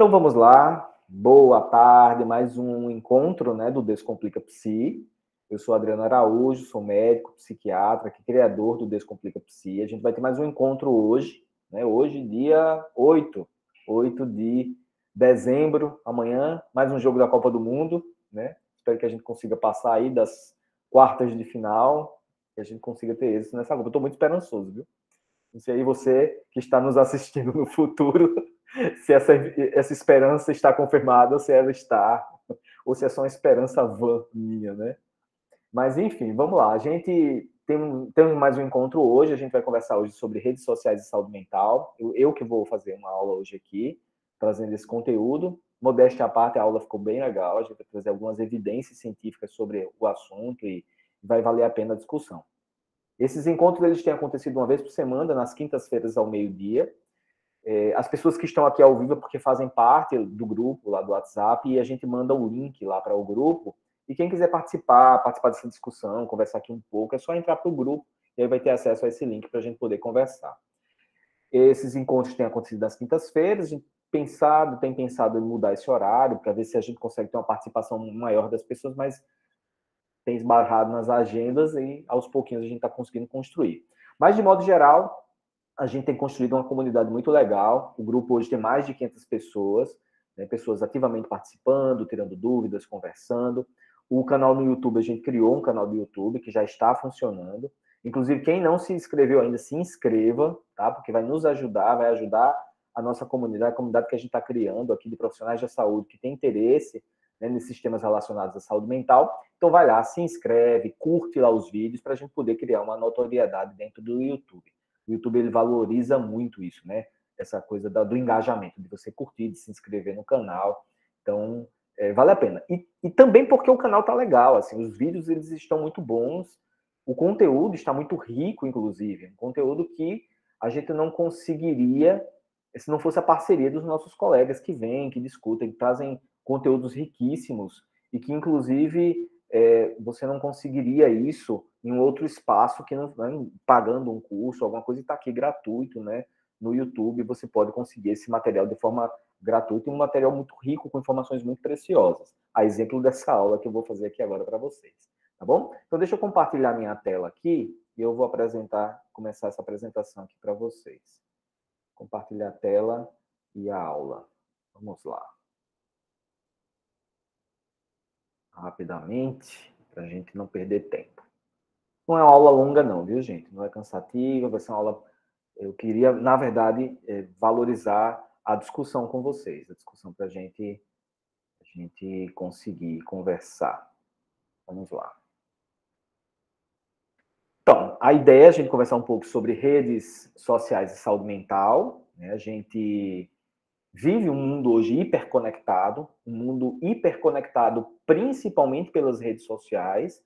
Então vamos lá. Boa tarde, mais um encontro né, do Descomplica Psi. Eu sou Adriano Araújo, sou médico, psiquiatra, criador do Descomplica Psi. A gente vai ter mais um encontro hoje, né? Hoje, dia 8, 8 de dezembro, amanhã, mais um jogo da Copa do Mundo, né? Espero que a gente consiga passar aí das quartas de final, que a gente consiga ter êxito nessa Copa. Eu estou muito esperançoso, viu? Não sei aí você que está nos assistindo no futuro, se essa, essa esperança está confirmada, se ela está, ou se é só uma esperança vã minha, né? Mas, enfim, vamos lá. A gente tem, tem mais um encontro hoje, a gente vai conversar hoje sobre redes sociais e saúde mental. Eu, eu que vou fazer uma aula hoje aqui, trazendo esse conteúdo. Modéstia à parte, a aula ficou bem legal, a gente vai trazer algumas evidências científicas sobre o assunto e vai valer a pena a discussão. Esses encontros eles têm acontecido uma vez por semana, nas quintas-feiras ao meio-dia. É, as pessoas que estão aqui ao vivo é porque fazem parte do grupo lá do WhatsApp e a gente manda o link lá para o grupo. E quem quiser participar, participar dessa discussão, conversar aqui um pouco, é só entrar para o grupo e aí vai ter acesso a esse link para a gente poder conversar. Esses encontros têm acontecido nas quintas-feiras, a gente pensado, tem pensado em mudar esse horário para ver se a gente consegue ter uma participação maior das pessoas, mas tem esbarrado nas agendas e aos pouquinhos a gente está conseguindo construir. Mas, de modo geral, a gente tem construído uma comunidade muito legal. O grupo hoje tem mais de 500 pessoas, né, pessoas ativamente participando, tirando dúvidas, conversando. O canal no YouTube, a gente criou um canal do YouTube que já está funcionando. Inclusive, quem não se inscreveu ainda, se inscreva, tá? Porque vai nos ajudar, vai ajudar a nossa comunidade, a comunidade que a gente está criando aqui de profissionais da saúde que tem interesse né, nesses temas relacionados à saúde mental. Então vai lá, se inscreve, curte lá os vídeos para a gente poder criar uma notoriedade dentro do YouTube. O YouTube ele valoriza muito isso, né? Essa coisa da, do engajamento, de você curtir, de se inscrever no canal. Então, é, vale a pena. E, e também porque o canal tá legal, assim, os vídeos eles estão muito bons, o conteúdo está muito rico, inclusive, um conteúdo que a gente não conseguiria se não fosse a parceria dos nossos colegas que vêm, que discutem, que trazem conteúdos riquíssimos e que, inclusive, é, você não conseguiria isso em um outro espaço que não né, pagando um curso, alguma coisa, está aqui gratuito, né? No YouTube você pode conseguir esse material de forma gratuita e um material muito rico com informações muito preciosas. A exemplo dessa aula que eu vou fazer aqui agora para vocês, tá bom? Então deixa eu compartilhar minha tela aqui e eu vou apresentar, começar essa apresentação aqui para vocês. Compartilhar a tela e a aula. Vamos lá. rapidamente, para a gente não perder tempo. Não é uma aula longa, não, viu, gente? Não é cansativa, vai ser uma aula. Eu queria, na verdade, é, valorizar a discussão com vocês, a discussão para gente, a gente conseguir conversar. Vamos lá. Então, a ideia é a gente conversar um pouco sobre redes sociais e saúde mental. Né? A gente vive um mundo hoje hiperconectado, um mundo hiperconectado principalmente pelas redes sociais,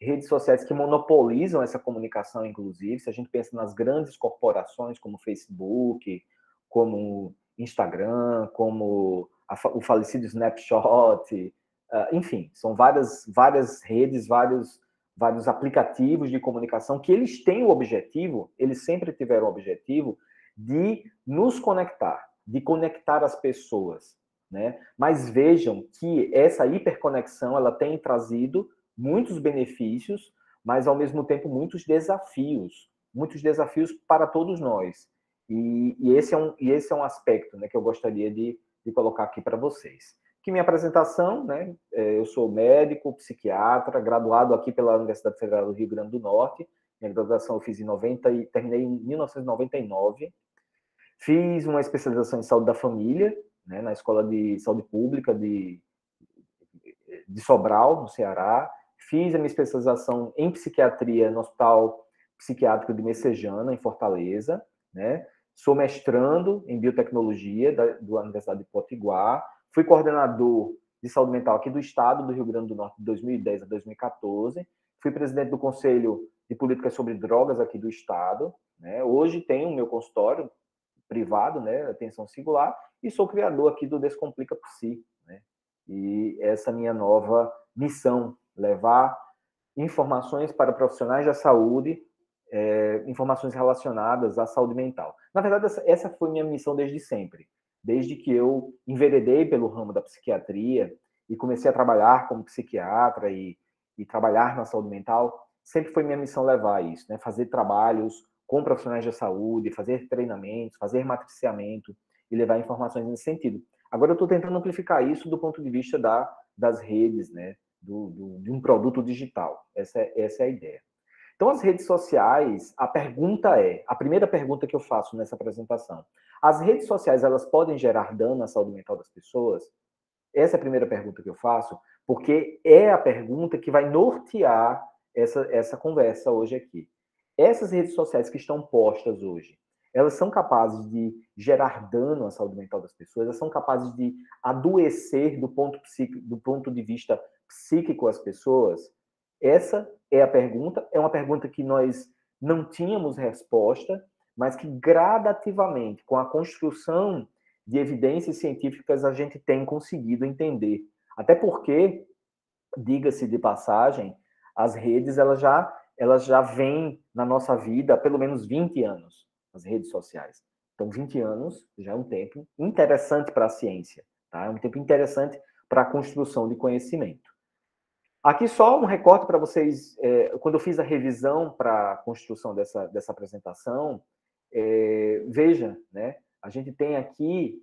redes sociais que monopolizam essa comunicação, inclusive. Se a gente pensa nas grandes corporações como Facebook, como Instagram, como a, o falecido Snapshot, uh, enfim, são várias, várias redes, vários, vários aplicativos de comunicação que eles têm o objetivo, eles sempre tiveram o objetivo de nos conectar, de conectar as pessoas, né? Mas vejam que essa hiperconexão ela tem trazido muitos benefícios, mas ao mesmo tempo muitos desafios, muitos desafios para todos nós. E, e esse é um e esse é um aspecto, né, que eu gostaria de, de colocar aqui para vocês. Que minha apresentação, né? É, eu sou médico, psiquiatra, graduado aqui pela Universidade Federal do Rio Grande do Norte. Minha graduação eu fiz em 90 e terminei em 1999 Fiz uma especialização em saúde da família, né, na Escola de Saúde Pública de, de Sobral, no Ceará. Fiz a minha especialização em psiquiatria no Hospital Psiquiátrico de Messejana, em Fortaleza. Né? Sou mestrando em biotecnologia da, da Universidade de Potiguar. Fui coordenador de saúde mental aqui do Estado do Rio Grande do Norte de 2010 a 2014. Fui presidente do Conselho de Políticas sobre Drogas aqui do Estado. Né? Hoje tenho o meu consultório privado, né, atenção singular, e sou criador aqui do Descomplica Psi, né? E essa minha nova missão, levar informações para profissionais da saúde, é, informações relacionadas à saúde mental. Na verdade, essa, foi minha missão desde sempre, desde que eu enveredei pelo ramo da psiquiatria e comecei a trabalhar como psiquiatra e, e trabalhar na saúde mental, sempre foi minha missão levar isso, né? Fazer trabalhos com profissionais de saúde, fazer treinamentos, fazer matriciamento e levar informações nesse sentido. Agora eu estou tentando amplificar isso do ponto de vista da, das redes, né? Do, do, de um produto digital. Essa é, essa é a ideia. Então, as redes sociais, a pergunta é, a primeira pergunta que eu faço nessa apresentação, as redes sociais, elas podem gerar dano à saúde mental das pessoas? Essa é a primeira pergunta que eu faço, porque é a pergunta que vai nortear essa, essa conversa hoje aqui. Essas redes sociais que estão postas hoje, elas são capazes de gerar dano à saúde mental das pessoas, elas são capazes de adoecer do ponto, do ponto de vista psíquico as pessoas? Essa é a pergunta, é uma pergunta que nós não tínhamos resposta, mas que gradativamente, com a construção de evidências científicas, a gente tem conseguido entender. Até porque, diga-se de passagem, as redes elas já elas já vêm na nossa vida há pelo menos 20 anos, as redes sociais. Então, 20 anos já é um tempo interessante para a ciência, tá? É um tempo interessante para a construção de conhecimento. Aqui só um recorte para vocês. É, quando eu fiz a revisão para a construção dessa, dessa apresentação, é, veja, né, a gente tem aqui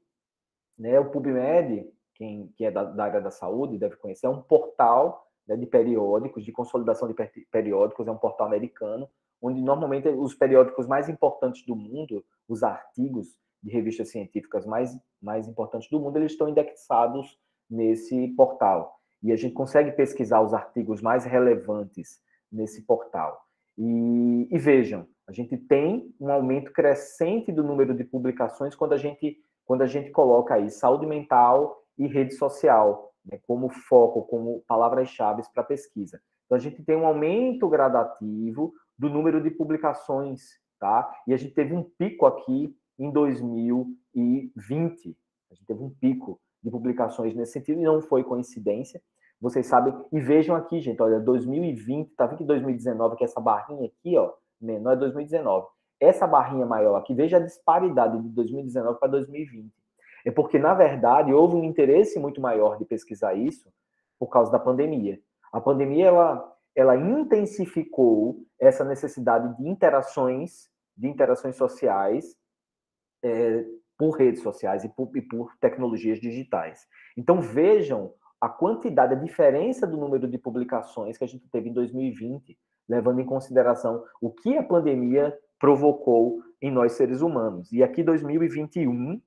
né, o PubMed, quem, quem é da, da, área da saúde deve conhecer, é um portal né, de periódicos, de consolidação de periódicos, é um portal americano, onde normalmente os periódicos mais importantes do mundo, os artigos de revistas científicas mais, mais importantes do mundo, eles estão indexados nesse portal e a gente consegue pesquisar os artigos mais relevantes nesse portal. E, e, vejam, a gente tem um aumento crescente do número de publicações quando a gente, quando a gente coloca aí saúde mental e rede social né, como foco, como palavras-chave para pesquisa. Então a gente tem um aumento gradativo do número de publicações, tá? E a gente teve um pico aqui em 2020. A gente teve um pico de publicações nesse sentido, e não foi coincidência. Vocês sabem, e vejam aqui, gente, olha, 2020, tá vendo que 2019, que essa barrinha aqui, ó, menor é 2019. Essa barrinha maior aqui, veja a disparidade de 2019 para 2020. É porque, na verdade, houve um interesse muito maior de pesquisar isso por causa da pandemia. A pandemia, ela, ela intensificou essa necessidade de interações, de interações sociais, é, por redes sociais e por, e por tecnologias digitais. Então vejam a quantidade, a diferença do número de publicações que a gente teve em 2020, levando em consideração o que a pandemia provocou em nós seres humanos. E aqui 2021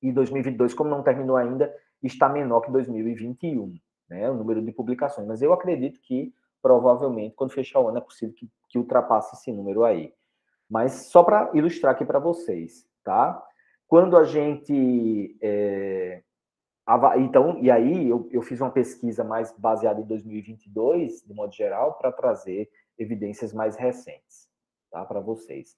e 2022, como não terminou ainda, está menor que 2021, né, o número de publicações. Mas eu acredito que provavelmente quando fechar o ano é possível que, que ultrapasse esse número aí. Mas só para ilustrar aqui para vocês, tá? Quando a gente. É, então, e aí eu, eu fiz uma pesquisa mais baseada em 2022, de modo geral, para trazer evidências mais recentes, tá? Para vocês.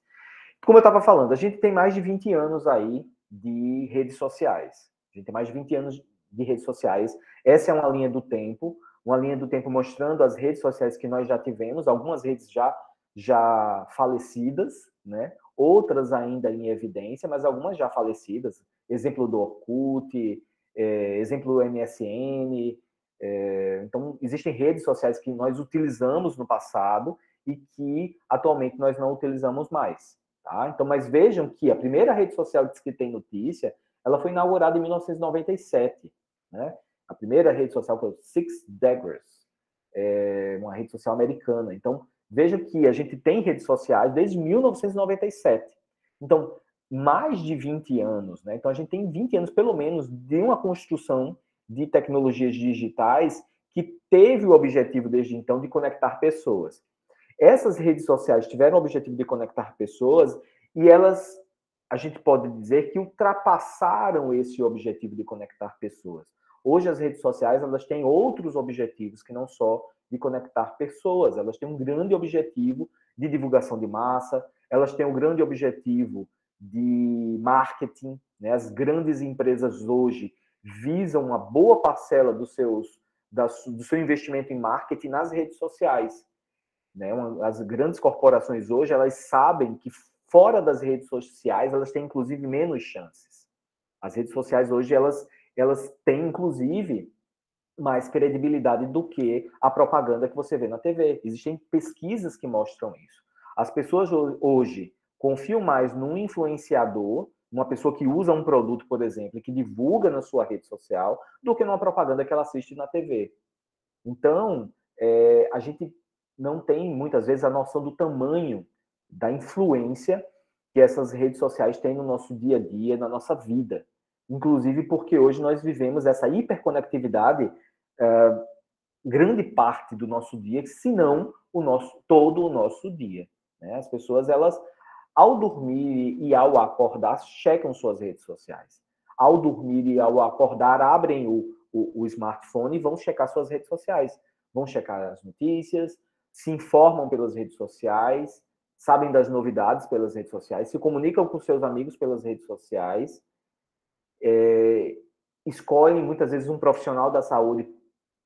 Como eu estava falando, a gente tem mais de 20 anos aí de redes sociais. A gente tem mais de 20 anos de redes sociais. Essa é uma linha do tempo, uma linha do tempo mostrando as redes sociais que nós já tivemos, algumas redes já já falecidas, né? outras ainda em evidência, mas algumas já falecidas. Exemplo do Orkut, é, exemplo do MSN. É, então, existem redes sociais que nós utilizamos no passado e que atualmente nós não utilizamos mais. Tá? Então, mas vejam que a primeira rede social que tem notícia, ela foi inaugurada em 1997. Né? A primeira rede social foi o Six Daggers, é uma rede social americana. Então, Veja que a gente tem redes sociais desde 1997. Então, mais de 20 anos, né? Então, a gente tem 20 anos, pelo menos, de uma construção de tecnologias digitais que teve o objetivo, desde então, de conectar pessoas. Essas redes sociais tiveram o objetivo de conectar pessoas e elas, a gente pode dizer que ultrapassaram esse objetivo de conectar pessoas. Hoje, as redes sociais, elas têm outros objetivos que não só de conectar pessoas. Elas têm um grande objetivo de divulgação de massa, elas têm um grande objetivo de marketing. Né? As grandes empresas hoje visam uma boa parcela dos seus, do seu investimento em marketing nas redes sociais. Né? As grandes corporações hoje elas sabem que fora das redes sociais elas têm inclusive menos chances. As redes sociais hoje, elas, elas têm, inclusive, mais credibilidade do que a propaganda que você vê na TV. Existem pesquisas que mostram isso. As pessoas hoje confiam mais num influenciador, uma pessoa que usa um produto, por exemplo, e que divulga na sua rede social, do que numa propaganda que ela assiste na TV. Então, é, a gente não tem, muitas vezes, a noção do tamanho da influência que essas redes sociais têm no nosso dia a dia, na nossa vida. Inclusive porque hoje nós vivemos essa hiperconectividade uh, grande parte do nosso dia, se não o nosso, todo o nosso dia. Né? As pessoas, elas, ao dormir e ao acordar, checam suas redes sociais. Ao dormir e ao acordar, abrem o, o, o smartphone e vão checar suas redes sociais. Vão checar as notícias, se informam pelas redes sociais, sabem das novidades pelas redes sociais, se comunicam com seus amigos pelas redes sociais, é, escolhem muitas vezes um profissional da saúde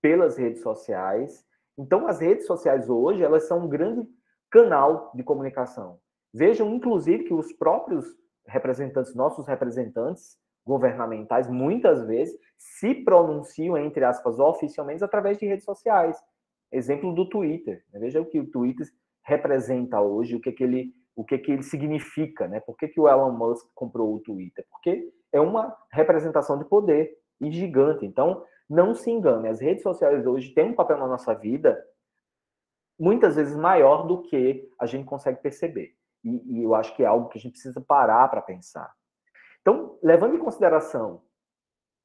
pelas redes sociais. Então, as redes sociais hoje, elas são um grande canal de comunicação. Vejam, inclusive, que os próprios representantes, nossos representantes governamentais, muitas vezes se pronunciam, entre aspas, oficialmente através de redes sociais. Exemplo do Twitter. Veja o que o Twitter representa hoje, o que, que ele o que, que ele significa, né? Por que, que o Elon Musk comprou o Twitter? Porque é uma representação de poder e gigante. Então, não se engane, as redes sociais hoje têm um papel na nossa vida muitas vezes maior do que a gente consegue perceber. E, e eu acho que é algo que a gente precisa parar para pensar. Então, levando em consideração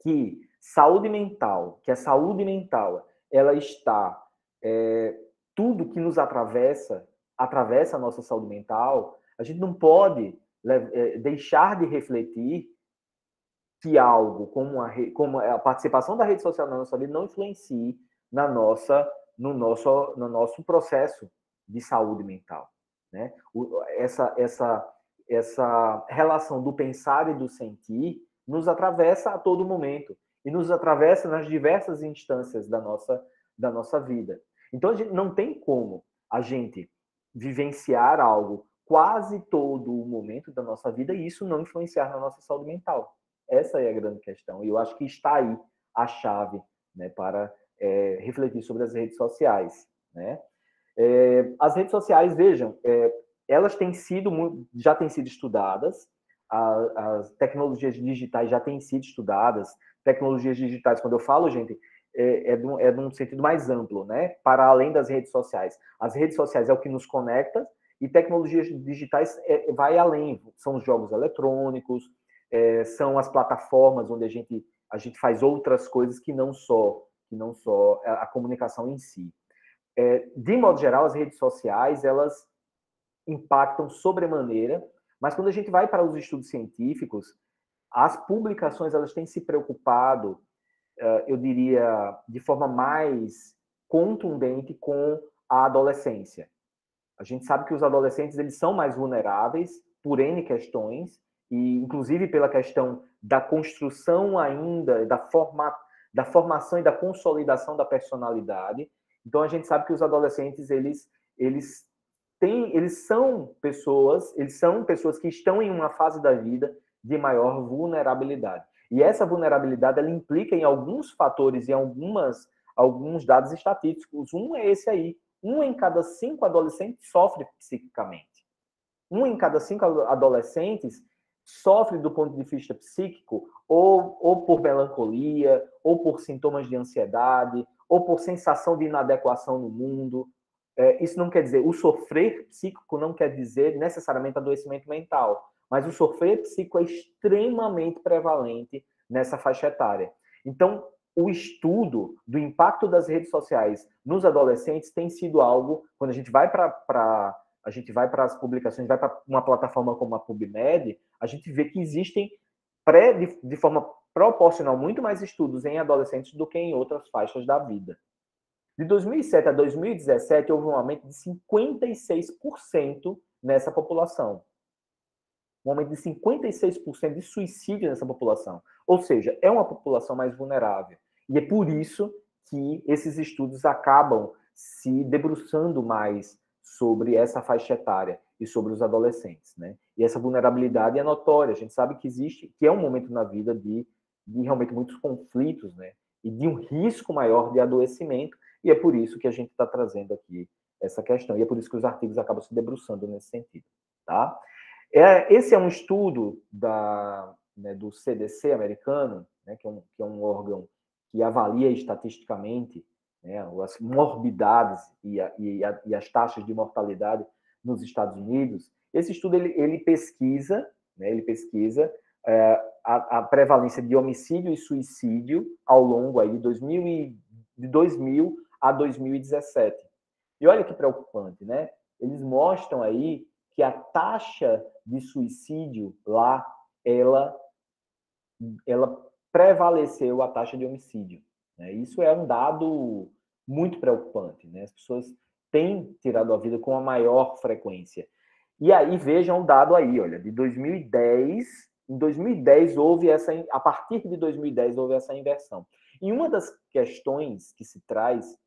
que saúde mental, que a saúde mental, ela está é, tudo que nos atravessa, atravessa a nossa saúde mental, a gente não pode é, deixar de refletir que algo como a, como a participação da rede social na nossa vida não influencie na nossa, no, nosso, no nosso processo de saúde mental. Né? O, essa, essa, essa relação do pensar e do sentir nos atravessa a todo momento e nos atravessa nas diversas instâncias da nossa, da nossa vida. Então, não tem como a gente vivenciar algo quase todo o momento da nossa vida e isso não influenciar na nossa saúde mental. Essa é a grande questão. E eu acho que está aí a chave né, para é, refletir sobre as redes sociais. Né? É, as redes sociais, vejam, é, elas têm sido, já têm sido estudadas, a, as tecnologias digitais já têm sido estudadas. Tecnologias digitais, quando eu falo, gente, é, é, de um, é de um sentido mais amplo, né? Para além das redes sociais. As redes sociais é o que nos conecta e tecnologias digitais é, vai além. São os jogos eletrônicos, é, são as plataformas onde a gente, a gente faz outras coisas que não só que não só a, comunicação em si. É, de modo geral, as redes sociais elas impactam sobremaneira, mas quando a gente vai para os estudos científicos, as publicações elas têm se preocupado, é, eu diria, de forma mais contundente com a adolescência. A gente sabe que os adolescentes eles são mais vulneráveis por N questões, e inclusive pela questão da construção ainda, da, forma, da formação e da consolidação da personalidade. Então a gente sabe que os adolescentes eles eles têm, eles são pessoas, eles são pessoas que estão em uma fase da vida de maior vulnerabilidade. E essa vulnerabilidade ela implica em alguns fatores e algumas alguns dados estatísticos. Um é esse aí. Um em cada cinco adolescentes sofre psiquicamente. Um em cada cinco adolescentes sofre do ponto de vista psíquico, ou, ou por melancolia, ou por sintomas de ansiedade, ou por sensação de inadequação no mundo. É, isso não quer dizer, o sofrer psíquico não quer dizer necessariamente adoecimento mental, mas o sofrer psíquico é extremamente prevalente nessa faixa etária. Então, o estudo do impacto das redes sociais nos adolescentes tem sido algo, quando a gente vai para a gente vai para as publicações, vai para uma plataforma como a PubMed, a gente vê que existem pré, de, de forma proporcional muito mais estudos em adolescentes do que em outras faixas da vida. De 2007 a 2017 houve um aumento de 56% nessa população. Um aumento de 56% de suicídio nessa população. Ou seja, é uma população mais vulnerável. E é por isso que esses estudos acabam se debruçando mais sobre essa faixa etária e sobre os adolescentes, né? E essa vulnerabilidade é notória. A gente sabe que existe, que é um momento na vida de, de realmente muitos conflitos, né? E de um risco maior de adoecimento. E é por isso que a gente está trazendo aqui essa questão. E é por isso que os artigos acabam se debruçando nesse sentido, tá? É, esse é um estudo da, né, do CDC americano, né, que, é um, que é um órgão que avalia estatisticamente né, as morbidades e, a, e, a, e, as taxas de mortalidade nos Estados Unidos. Esse estudo ele, ele pesquisa, né, ele pesquisa é, a, a, prevalência de homicídio e suicídio ao longo aí de 2000, e, de 2000 a 2017. E olha que preocupante, né? Eles mostram aí que a taxa de suicídio lá, ela, ela prevaleceu a taxa de homicídio. Né? Isso é um dado muito preocupante. Né? As pessoas têm tirado a vida com a maior frequência. E aí vejam um dado aí, olha, de 2010, em 2010 houve essa, a partir de 2010 houve essa inversão. E uma das questões que se traz,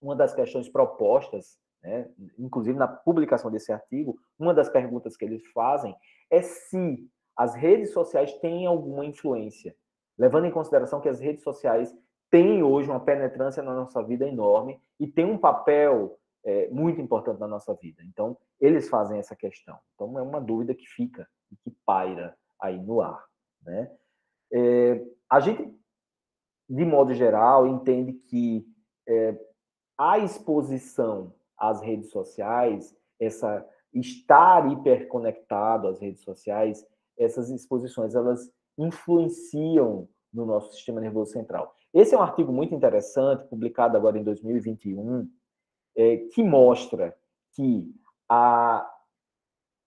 uma das questões propostas né? inclusive na publicação desse artigo, uma das perguntas que eles fazem é se as redes sociais têm alguma influência, levando em consideração que as redes sociais têm hoje uma penetrância na nossa vida enorme e têm um papel é, muito importante na nossa vida. Então, eles fazem essa questão. Então, é uma dúvida que fica e que paira aí no ar. Né? É, a gente, de modo geral, entende que é, a exposição às redes sociais, essa estar hiperconectado às redes sociais, essas exposições elas influenciam no nosso sistema nervoso central. Esse é um artigo muito interessante, publicado agora em 2021, é, que mostra que a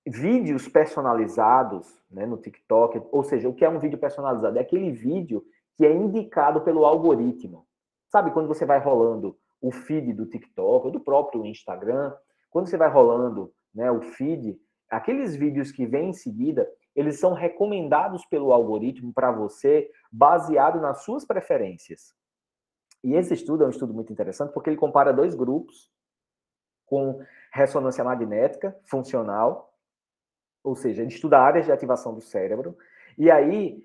vídeos personalizados né, no TikTok, ou seja, o que é um vídeo personalizado? É aquele vídeo que é indicado pelo algoritmo. Sabe quando você vai rolando o feed do TikTok ou do próprio Instagram, quando você vai rolando né, o feed, aqueles vídeos que vêm em seguida, eles são recomendados pelo algoritmo para você, baseado nas suas preferências. E esse estudo é um estudo muito interessante porque ele compara dois grupos com ressonância magnética funcional, ou seja, ele estuda áreas de ativação do cérebro, e aí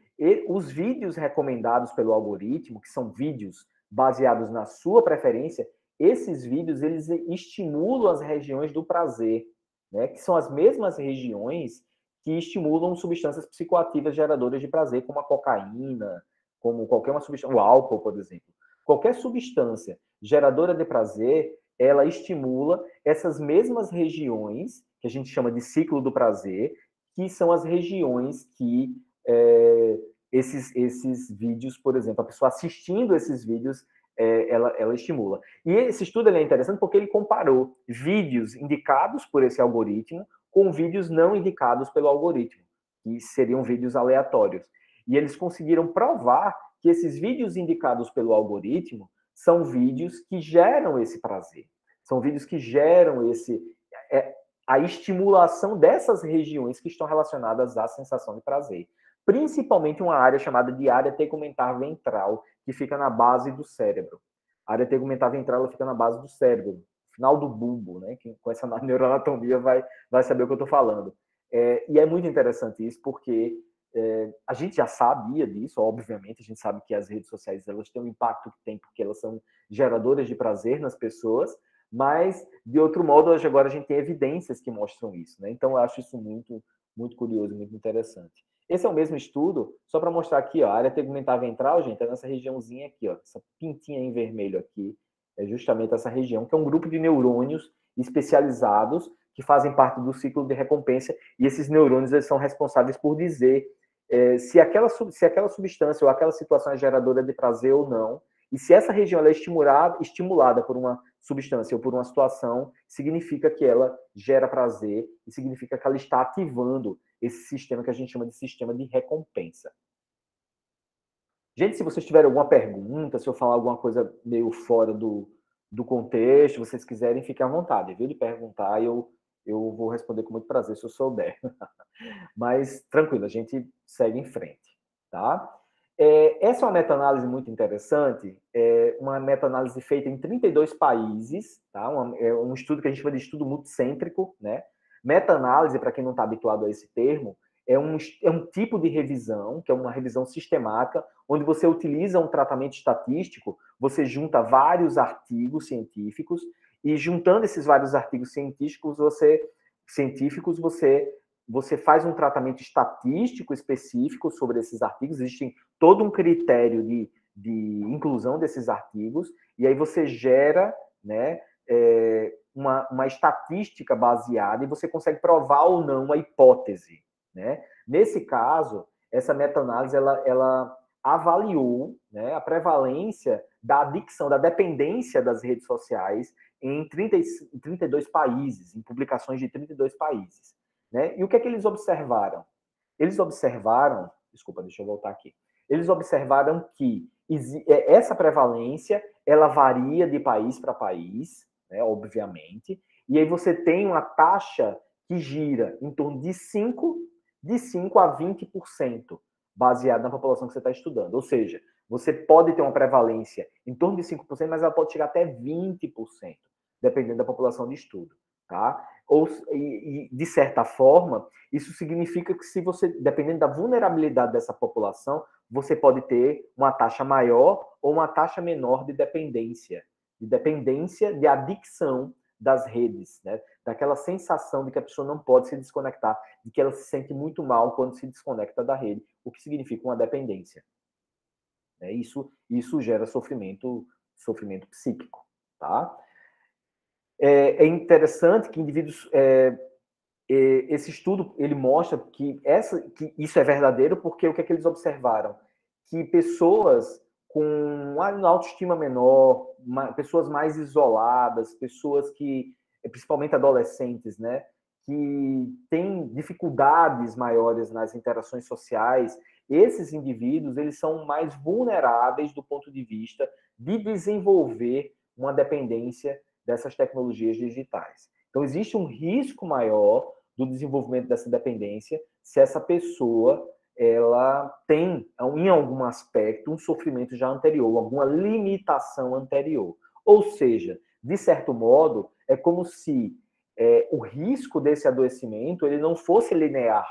os vídeos recomendados pelo algoritmo, que são vídeos baseados na sua preferência, esses vídeos eles estimulam as regiões do prazer, né? Que são as mesmas regiões que estimulam substâncias psicoativas geradoras de prazer, como a cocaína, como qualquer uma substância, o álcool, por exemplo. Qualquer substância geradora de prazer, ela estimula essas mesmas regiões que a gente chama de ciclo do prazer, que são as regiões que é, esses, esses vídeos, por exemplo, a pessoa assistindo esses vídeos, é, ela, ela estimula. E esse estudo é interessante porque ele comparou vídeos indicados por esse algoritmo com vídeos não indicados pelo algoritmo, que seriam vídeos aleatórios. E eles conseguiram provar que esses vídeos indicados pelo algoritmo são vídeos que geram esse prazer. São vídeos que geram esse é, a estimulação dessas regiões que estão relacionadas à sensação de prazer principalmente uma área chamada de área tegumentar ventral, que fica na base do cérebro. A área tegumentar ventral ela fica na base do cérebro, final do bulbo, né? Quem com essa neuroanatomia vai, vai saber o que eu estou falando. É, e é muito interessante isso, porque é, a gente já sabia disso, obviamente, a gente sabe que as redes sociais elas têm um impacto que tem, porque elas são geradoras de prazer nas pessoas, mas, de outro modo, hoje agora a gente tem evidências que mostram isso, né? Então, eu acho isso muito, muito curioso, muito interessante. Esse é o mesmo estudo, só para mostrar aqui, ó, a área tegumentar ventral, gente, é nessa regiãozinha aqui, ó, essa pintinha em vermelho aqui, é justamente essa região, que é um grupo de neurônios especializados que fazem parte do ciclo de recompensa, e esses neurônios eles são responsáveis por dizer é, se, aquela, se aquela substância ou aquela situação é geradora de prazer ou não, e se essa região é estimulada, estimulada por uma substância ou por uma situação, significa que ela gera prazer e significa que ela está ativando esse sistema que a gente chama de sistema de recompensa. Gente, se vocês tiverem alguma pergunta, se eu falar alguma coisa meio fora do, do contexto, vocês quiserem, fiquem à vontade, viu? De perguntar, eu, eu vou responder com muito prazer se eu souber. Mas tranquilo, a gente segue em frente, tá? É, essa é uma meta-análise muito interessante, é uma meta-análise feita em 32 países, tá? É um estudo que a gente chama de estudo multicêntrico, né? Meta-análise, para quem não está habituado a esse termo, é um, é um tipo de revisão, que é uma revisão sistemática, onde você utiliza um tratamento estatístico, você junta vários artigos científicos, e juntando esses vários artigos científicos, você científicos, você você faz um tratamento estatístico específico sobre esses artigos, existe todo um critério de, de inclusão desses artigos, e aí você gera né, é, uma, uma estatística baseada e você consegue provar ou não a hipótese. Né? Nesse caso, essa meta-análise ela, ela avaliou né, a prevalência da adicção, da dependência das redes sociais em 30, 32 países, em publicações de 32 países. Né? E o que é que eles observaram? Eles observaram, desculpa, deixa eu voltar aqui. Eles observaram que é, essa prevalência ela varia de país para país, né, obviamente, e aí você tem uma taxa que gira em torno de 5, de 5 a 20%, baseado na população que você está estudando. Ou seja, você pode ter uma prevalência em torno de 5%, mas ela pode chegar até 20%, dependendo da população de estudo. Tá? Ou, e, e, de certa forma, isso significa que se você, dependendo da vulnerabilidade dessa população, você pode ter uma taxa maior ou uma taxa menor de dependência, de dependência, de adicção das redes, né? daquela sensação de que a pessoa não pode se desconectar, de que ela se sente muito mal quando se desconecta da rede, o que significa uma dependência. Né? Isso, isso gera sofrimento, sofrimento psíquico, tá? É, é interessante que indivíduos é, esse estudo ele mostra que essa que isso é verdadeiro porque o que é que eles observaram? Que pessoas com autoestima menor pessoas mais isoladas pessoas que principalmente adolescentes né que têm dificuldades maiores nas interações sociais esses indivíduos eles são mais vulneráveis do ponto de vista de desenvolver uma dependência dessas tecnologias digitais. Então, existe um risco maior do desenvolvimento dessa dependência se essa pessoa ela tem, em algum aspecto, um sofrimento já anterior, alguma limitação anterior. Ou seja, de certo modo, é como se é, o risco desse adoecimento ele não fosse linear.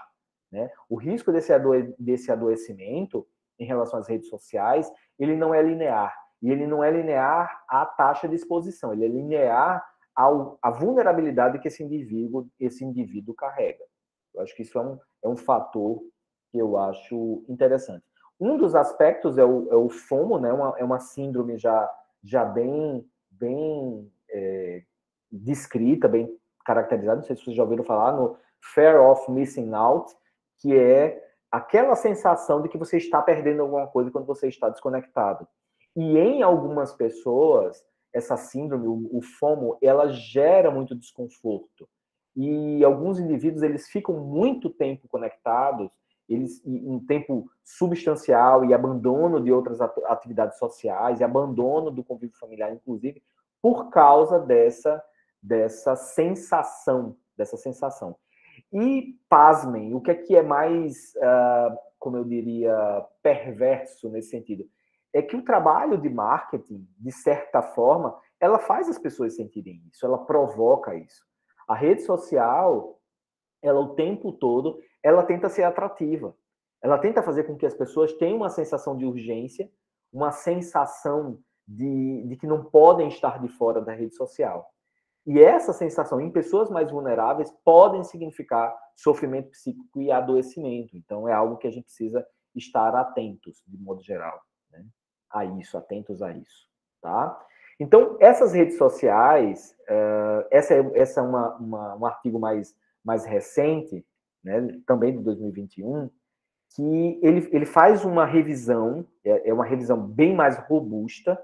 Né? O risco desse, desse adoecimento em relação às redes sociais, ele não é linear. E ele não é linear à taxa de exposição, ele é linear ao, à vulnerabilidade que esse indivíduo, esse indivíduo carrega. Eu acho que isso é um, é um fator que eu acho interessante. Um dos aspectos é o, é o FOMO, né? Uma, é uma síndrome já, já bem, bem é, descrita, bem caracterizada. Não sei se vocês já ouviram falar no Fear of Missing Out, que é aquela sensação de que você está perdendo alguma coisa quando você está desconectado. E em algumas pessoas, essa síndrome, o, FOMO, ela gera muito desconforto. E alguns indivíduos, eles ficam muito tempo conectados, eles um tempo substancial e abandono de outras atividades sociais, e abandono do convívio familiar, inclusive, por causa dessa, dessa sensação, dessa sensação. E, pasmem, o que é que é mais, uh, como eu diria, perverso nesse sentido? É que o trabalho de marketing, de certa forma, ela faz as pessoas sentirem isso, ela provoca isso. A rede social, ela o tempo todo, ela tenta ser atrativa. Ela tenta fazer com que as pessoas tenham uma sensação de urgência, uma sensação de, de que não podem estar de fora da rede social. E essa sensação em pessoas mais vulneráveis podem significar sofrimento psíquico e adoecimento. Então, é algo que a gente precisa estar atentos, de modo geral a isso, atentos a isso, tá? Então, essas redes sociais, uh, essa é, essa é uma, uma, um artigo mais, mais recente, né, também de 2021, que ele, ele faz uma revisão, é, é uma revisão bem mais robusta,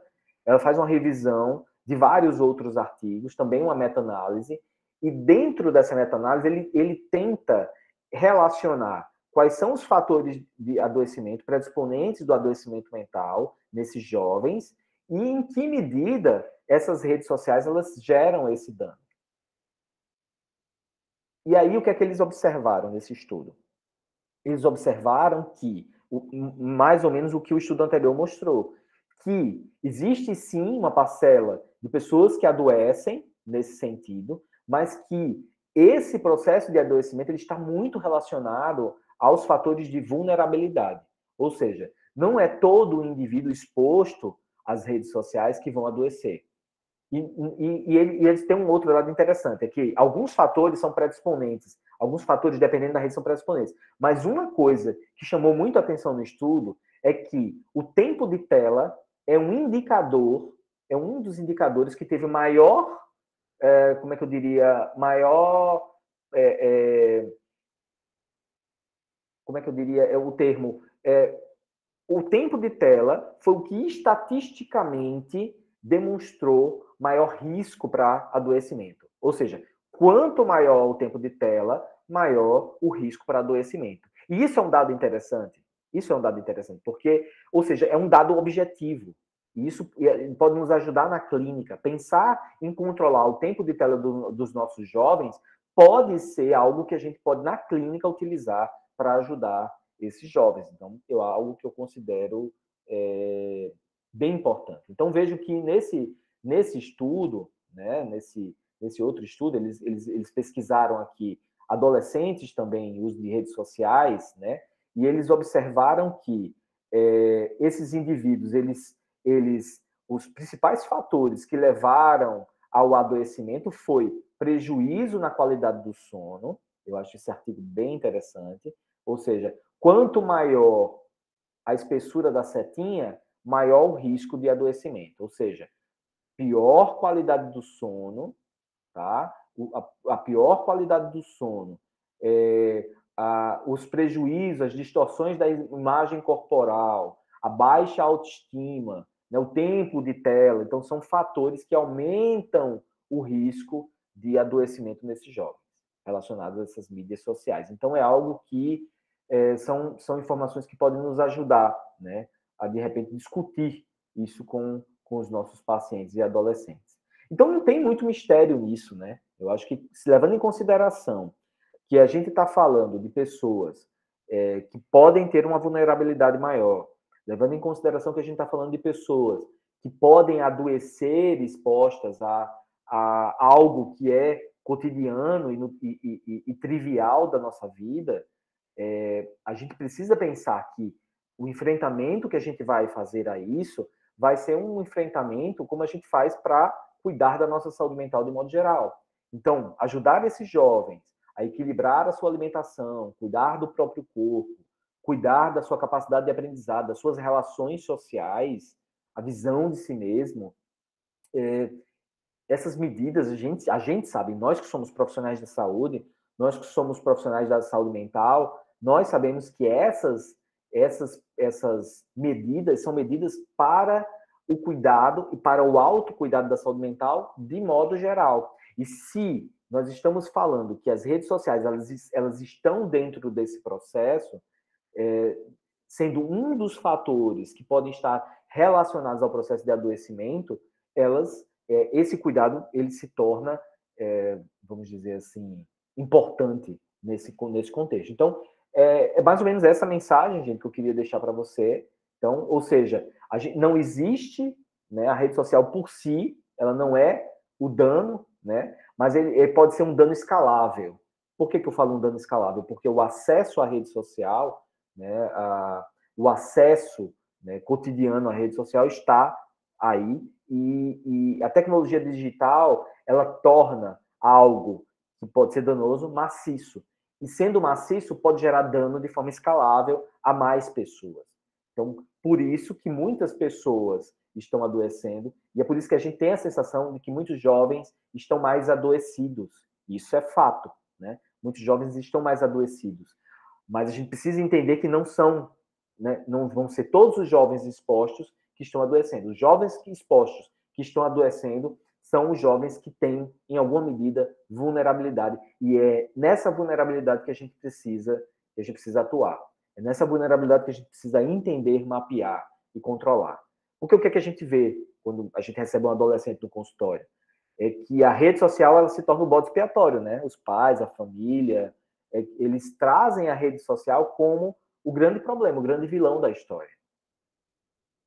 ela faz uma revisão de vários outros artigos, também uma meta-análise, e dentro dessa meta-análise ele, ele tenta relacionar quais são os fatores de adoecimento, predisponentes do adoecimento mental nesses jovens e em que medida essas redes sociais elas geram esse dano. E aí o que é que eles observaram nesse estudo? Eles observaram que mais ou menos o que o estudo anterior mostrou, que existe sim uma parcela de pessoas que adoecem nesse sentido, mas que esse processo de adoecimento ele está muito relacionado aos fatores de vulnerabilidade. Ou seja, não é todo o indivíduo exposto às redes sociais que vão adoecer. E, e, e, ele, e, eles têm um outro lado interessante, é que alguns fatores são predisponentes, alguns fatores, dependendo da rede, são predisponentes. Mas uma coisa que chamou muito a atenção no estudo é que o tempo de tela é um indicador, é um dos indicadores que teve maior, é, como é que eu diria, maior, é, é, como é que eu diria, é o termo, é, o tempo de tela foi o que estatisticamente demonstrou maior risco para adoecimento. Ou seja, quanto maior o tempo de tela, maior o risco para adoecimento. E isso é um dado interessante. Isso é um dado interessante, porque, ou seja, é um dado objetivo. E isso pode nos ajudar na clínica. Pensar em controlar o tempo de tela do, dos nossos jovens pode ser algo que a gente pode, na clínica, utilizar para ajudar esses jovens. Então, é algo que eu considero é, bem importante. Então, vejo que nesse, nesse estudo, né, nesse, nesse outro estudo, eles, eles, eles pesquisaram aqui adolescentes também, uso de redes sociais, né, e eles observaram que é, esses indivíduos, eles, eles, os principais fatores que levaram ao adoecimento foi prejuízo na qualidade do sono, eu acho esse artigo bem interessante, ou seja, quanto maior a espessura da setinha, maior o risco de adoecimento. Ou seja, pior qualidade do sono, tá? A, pior qualidade do sono, é, a, os prejuízos, as distorções da imagem corporal, a baixa autoestima, né, o tempo de tela. Então, são fatores que aumentam o risco de adoecimento nesses jovens, relacionados a essas mídias sociais. Então, é algo que é, são, são informações que podem nos ajudar, né? a de repente discutir isso com, com os nossos pacientes e adolescentes. Então não tem muito mistério nisso, né? Eu acho que se levando em consideração que a gente está falando de pessoas é, que podem ter uma vulnerabilidade maior, levando em consideração que a gente está falando de pessoas que podem adoecer expostas a, a algo que é cotidiano e, e, e, e trivial da nossa vida, é, a gente precisa pensar que o enfrentamento que a gente vai fazer a isso vai ser um enfrentamento como a gente faz para cuidar da nossa saúde mental de modo geral. Então, ajudar esses jovens a equilibrar a sua alimentação, cuidar do próprio corpo, cuidar da sua capacidade de aprendizado, das suas relações sociais, a visão de si mesmo. É, essas medidas, a gente, a gente sabe, nós que somos profissionais da saúde, nós que somos profissionais da saúde mental, nós sabemos que essas essas, essas medidas são medidas para o cuidado e para o autocuidado da saúde mental de modo geral. E se nós estamos falando que as redes sociais elas, elas estão dentro desse processo, é, sendo um dos fatores que podem estar relacionados ao processo de adoecimento, elas, é, esse cuidado ele se torna, é, vamos dizer assim, importante nesse, nesse contexto. Então, é, é mais ou menos essa mensagem, gente, que eu queria deixar para você. Então, ou seja, gente, não existe né, a rede social por si, ela não é o dano, né? Mas ele, ele pode ser um dano escalável. Por que, que eu falo um dano escalável? Porque o acesso à rede social, né, a, o acesso né, cotidiano à rede social está aí e, e, a tecnologia digital ela torna algo que pode ser danoso maciço. E sendo maciço, pode gerar dano de forma escalável a mais pessoas. Então, por isso que muitas pessoas estão adoecendo, e é por isso que a gente tem a sensação de que muitos jovens estão mais adoecidos. Isso é fato, né? Muitos jovens estão mais adoecidos. Mas a gente precisa entender que não são, né, não vão ser todos os jovens expostos que estão adoecendo. Os jovens expostos que estão adoecendo são os jovens que têm, em alguma medida, vulnerabilidade. E é nessa vulnerabilidade que a gente precisa, que a gente precisa atuar. É nessa vulnerabilidade que a gente precisa entender, mapear e controlar. Porque o que, é que a gente vê quando a gente recebe um adolescente no consultório? É que a rede social ela se torna o bode expiatório, né? Os pais, a família, é, eles trazem a rede social como o grande problema, o grande vilão da história.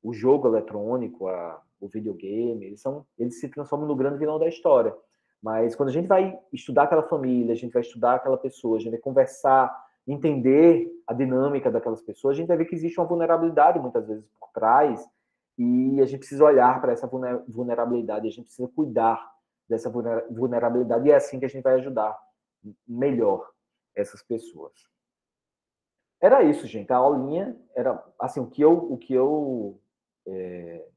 O jogo eletrônico, a, o videogame, eles, são, eles se transformam no grande vilão da história. Mas quando a gente vai estudar aquela família, a gente vai estudar aquela pessoa, a gente vai conversar, entender a dinâmica daquelas pessoas, a gente vai ver que existe uma vulnerabilidade muitas vezes por trás e a gente precisa olhar para essa vulnerabilidade, a gente precisa cuidar dessa vulnerabilidade e é assim que a gente vai ajudar melhor essas pessoas. Era isso, gente. A aulinha era assim o que eu o que eu é,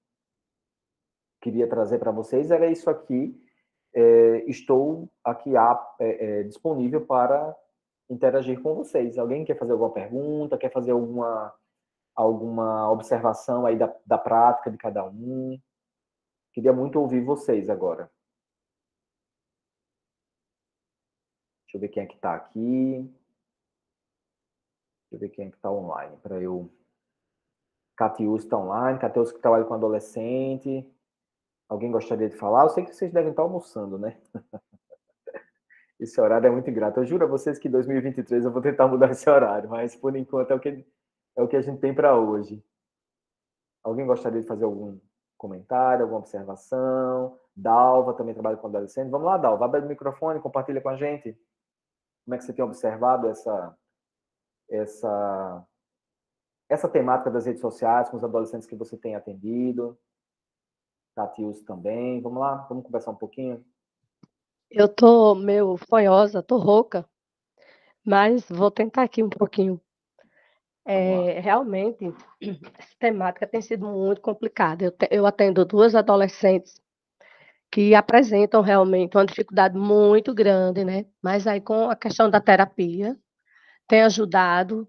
queria trazer para vocês era isso aqui. É, estou aqui é, disponível para interagir com vocês. Alguém quer fazer alguma pergunta? Quer fazer alguma alguma observação aí da, da prática de cada um? Queria muito ouvir vocês agora. Deixa eu ver quem é que está aqui. Deixa eu ver quem é que está online para eu. Catius está online, Catius que trabalha com adolescente. Alguém gostaria de falar? Eu sei que vocês devem estar almoçando, né? Esse horário é muito ingrato. Eu juro a vocês que em 2023 eu vou tentar mudar esse horário, mas por enquanto é o que, é o que a gente tem para hoje. Alguém gostaria de fazer algum comentário, alguma observação? Dalva também trabalha com adolescente. Vamos lá, Dalva, abre o microfone, compartilha com a gente. Como é que você tem observado essa, essa, essa temática das redes sociais com os adolescentes que você tem atendido? Tatius também. Vamos lá, vamos conversar um pouquinho? Eu tô meio fanhosa, tô rouca, mas vou tentar aqui um pouquinho. É, realmente, essa temática tem sido muito complicada. Eu, te, eu atendo duas adolescentes que apresentam realmente uma dificuldade muito grande, né? Mas aí com a questão da terapia tem ajudado.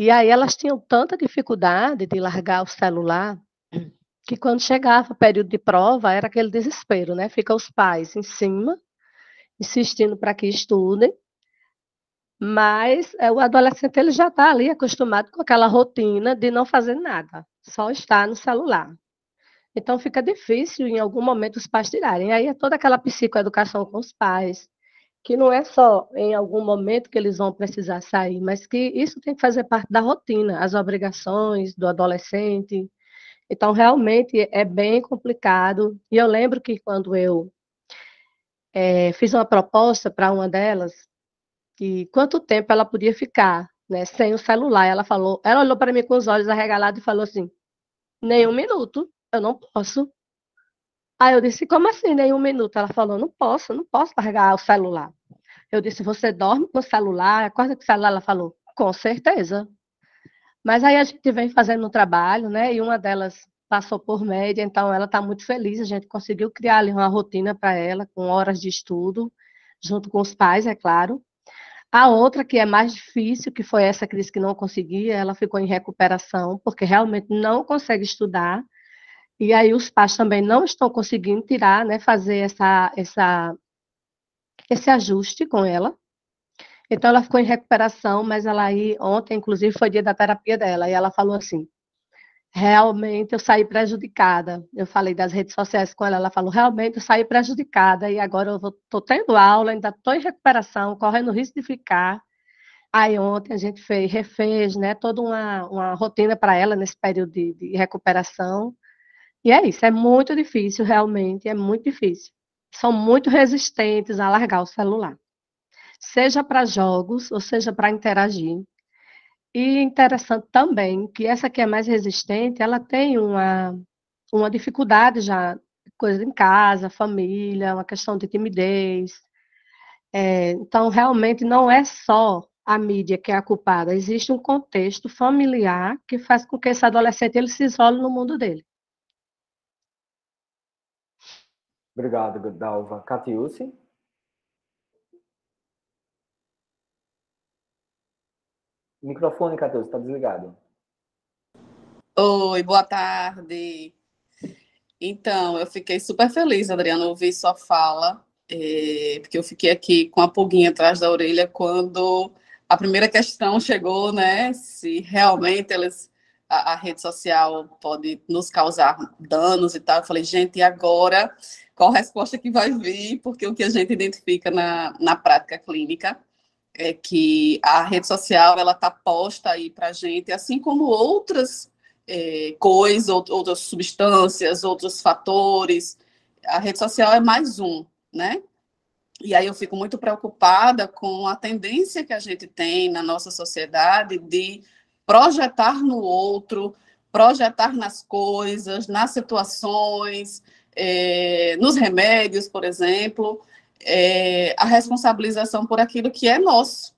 E aí elas tinham tanta dificuldade de largar o celular que quando chegava o período de prova era aquele desespero, né? Fica os pais em cima, insistindo para que estudem, mas é, o adolescente ele já está ali acostumado com aquela rotina de não fazer nada, só estar no celular. Então fica difícil em algum momento os pais tirarem. Aí é toda aquela psicoeducação com os pais, que não é só em algum momento que eles vão precisar sair, mas que isso tem que fazer parte da rotina, as obrigações do adolescente. Então realmente é bem complicado. E eu lembro que quando eu é, fiz uma proposta para uma delas, que quanto tempo ela podia ficar né, sem o celular. Ela falou, ela olhou para mim com os olhos arregalados e falou assim: nenhum minuto eu não posso. Aí eu disse, como assim, nem um minuto? Ela falou, não posso, não posso largar o celular. Eu disse, você dorme com o celular, acorda com o celular? Ela falou, com certeza. Mas aí a gente vem fazendo um trabalho, né? E uma delas passou por média, então ela está muito feliz. A gente conseguiu criar ali uma rotina para ela, com horas de estudo, junto com os pais, é claro. A outra, que é mais difícil, que foi essa crise que não conseguia, ela ficou em recuperação, porque realmente não consegue estudar. E aí os pais também não estão conseguindo tirar, né, fazer essa, essa, esse ajuste com ela. Então ela ficou em recuperação, mas ela aí, ontem, inclusive, foi dia da terapia dela, e ela falou assim, realmente eu saí prejudicada. Eu falei das redes sociais com ela, ela falou, realmente eu saí prejudicada, e agora eu estou tendo aula, ainda estou em recuperação, correndo risco de ficar. Aí ontem a gente fez, refez, né, toda uma, uma rotina para ela nesse período de, de recuperação, e é isso, é muito difícil, realmente, é muito difícil. São muito resistentes a largar o celular. Seja para jogos, ou seja para interagir. E interessante também que essa que é mais resistente, ela tem uma, uma dificuldade já, coisa em casa, família, uma questão de timidez. É, então, realmente, não é só a mídia que é a culpada, existe um contexto familiar que faz com que esse adolescente ele se isole no mundo dele. Obrigado, Dalva. Catiúci? Microfone, Catiúci, está desligado. Oi, boa tarde. Então, eu fiquei super feliz, Adriana, ouvir sua fala, é, porque eu fiquei aqui com a pulguinha atrás da orelha quando a primeira questão chegou, né? Se realmente eles, a, a rede social pode nos causar danos e tal. Eu falei, gente, e agora? qual resposta que vai vir, porque o que a gente identifica na, na prática clínica é que a rede social ela está posta aí para a gente, assim como outras é, coisas, outras substâncias, outros fatores. A rede social é mais um, né? E aí eu fico muito preocupada com a tendência que a gente tem na nossa sociedade de projetar no outro, projetar nas coisas, nas situações, é, nos remédios, por exemplo, é, a responsabilização por aquilo que é nosso,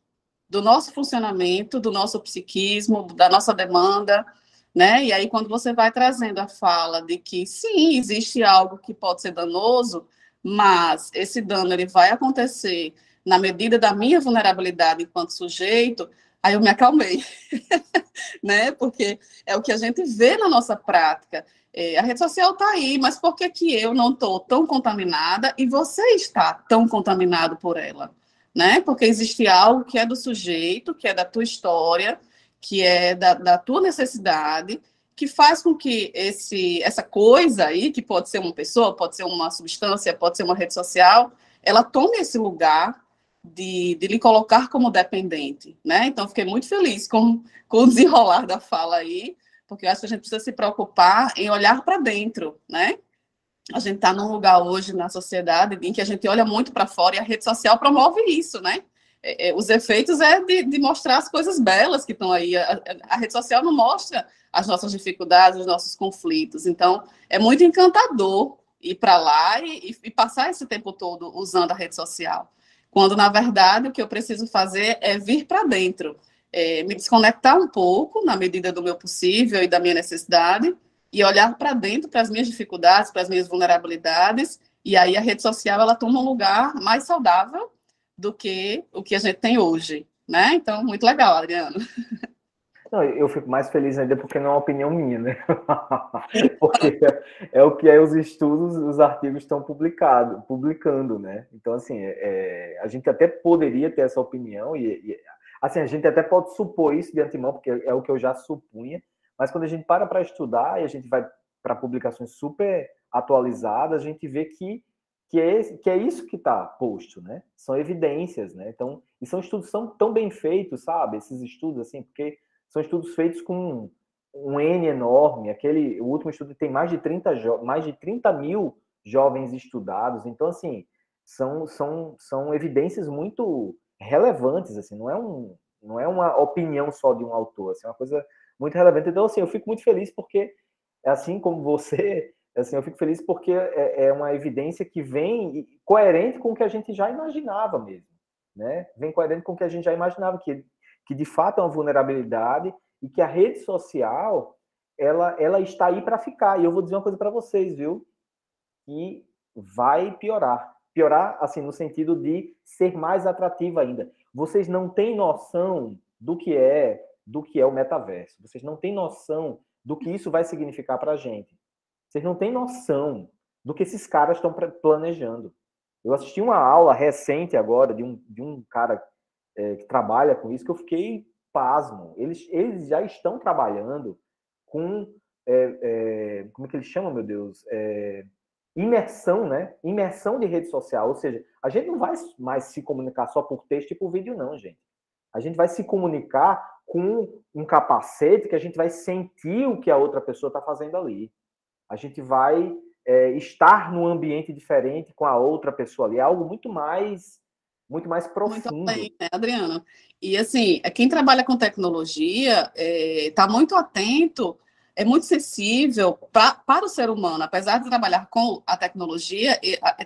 do nosso funcionamento, do nosso psiquismo, da nossa demanda, né? E aí, quando você vai trazendo a fala de que sim, existe algo que pode ser danoso, mas esse dano ele vai acontecer na medida da minha vulnerabilidade enquanto sujeito, aí eu me acalmei, né? Porque é o que a gente vê na nossa prática. É, a rede social está aí, mas por que, que eu não estou tão contaminada e você está tão contaminado por ela? Né? Porque existe algo que é do sujeito, que é da tua história, que é da, da tua necessidade, que faz com que esse, essa coisa aí, que pode ser uma pessoa, pode ser uma substância, pode ser uma rede social, ela tome esse lugar de, de lhe colocar como dependente, né? Então, fiquei muito feliz com, com o desenrolar da fala aí, porque eu acho que a gente precisa se preocupar em olhar para dentro, né? A gente está num lugar hoje na sociedade em que a gente olha muito para fora e a rede social promove isso, né? É, é, os efeitos é de, de, mostrar as coisas belas que estão aí. A, a, rede social não mostra as nossas dificuldades, os nossos conflitos. Então, é muito encantador ir para lá e, e, passar esse tempo todo usando a rede social. Quando, na verdade, o que eu preciso fazer é vir para dentro é, me desconectar um pouco, na medida do meu possível e da minha necessidade, e olhar para dentro, para as minhas dificuldades, para as minhas vulnerabilidades, e aí a rede social ela toma um lugar mais saudável do que o que a gente tem hoje, né? Então, muito legal, Adriano. Não, eu fico mais feliz ainda porque não é uma opinião minha, né? porque é o que é os estudos, os artigos estão publicado, publicando, né? Então, assim, é, a gente até poderia ter essa opinião e, e Assim, a gente até pode supor isso de antemão, porque é o que eu já supunha, mas quando a gente para para estudar e a gente vai para publicações super atualizadas, a gente vê que, que, é, que é isso que está posto, né? São evidências, né? Então, e são estudos tão, tão bem feitos, sabe? Esses estudos, assim, porque são estudos feitos com um N enorme. Aquele, o último estudo tem mais de 30, mais de 30 mil jovens estudados. Então, assim, são, são, são evidências muito relevantes, assim, não é, um, não é uma opinião só de um autor, assim, é uma coisa muito relevante. Então, assim, eu fico muito feliz porque, assim como você, assim, eu fico feliz porque é, é uma evidência que vem coerente com o que a gente já imaginava mesmo, né? Vem coerente com o que a gente já imaginava, que, que de fato é uma vulnerabilidade e que a rede social, ela, ela está aí para ficar. E eu vou dizer uma coisa para vocês, viu? Que vai piorar piorar assim no sentido de ser mais atrativa ainda. Vocês não têm noção do que é do que é o metaverso. Vocês não têm noção do que isso vai significar para a gente. Vocês não têm noção do que esses caras estão planejando. Eu assisti uma aula recente agora de um, de um cara é, que trabalha com isso que eu fiquei pasmo. Eles, eles já estão trabalhando com é, é, como é que eles chamam, meu Deus? É, imersão, né? Imersão de rede social. Ou seja, a gente não vai mais se comunicar só por texto e por vídeo, não, gente. A gente vai se comunicar com um capacete que a gente vai sentir o que a outra pessoa está fazendo ali. A gente vai é, estar num ambiente diferente com a outra pessoa ali. É algo muito mais muito mais profundo. Muito bem, né, Adriano? E assim, quem trabalha com tecnologia está é, tá muito atento é muito sensível pra, para o ser humano, apesar de trabalhar com a tecnologia,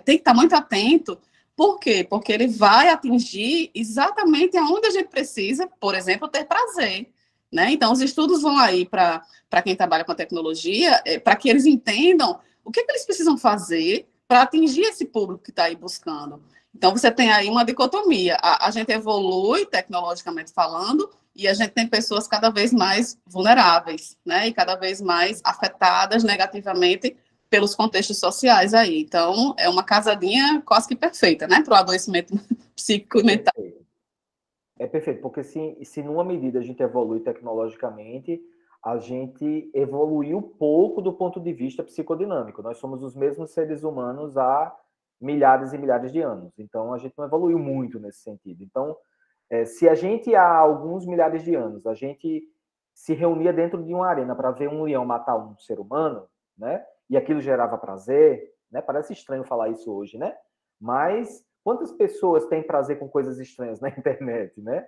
tem que estar muito atento. Por quê? Porque ele vai atingir exatamente aonde a gente precisa, por exemplo, ter prazer. Né? Então, os estudos vão aí para quem trabalha com a tecnologia, é, para que eles entendam o que, que eles precisam fazer para atingir esse público que está aí buscando. Então, você tem aí uma dicotomia. A, a gente evolui, tecnologicamente falando, e a gente tem pessoas cada vez mais vulneráveis, né? E cada vez mais afetadas negativamente pelos contextos sociais aí. Então, é uma casadinha quase que perfeita, né? Para o adoecimento psíquico e mental. É perfeito, porque se, se numa medida a gente evolui tecnologicamente, a gente evoluiu pouco do ponto de vista psicodinâmico. Nós somos os mesmos seres humanos há milhares e milhares de anos. Então, a gente não evoluiu muito nesse sentido. Então, é, se a gente, há alguns milhares de anos, a gente se reunia dentro de uma arena para ver um leão matar um ser humano, né? E aquilo gerava prazer, né? Parece estranho falar isso hoje, né? Mas Quantas pessoas têm prazer com coisas estranhas na internet, né?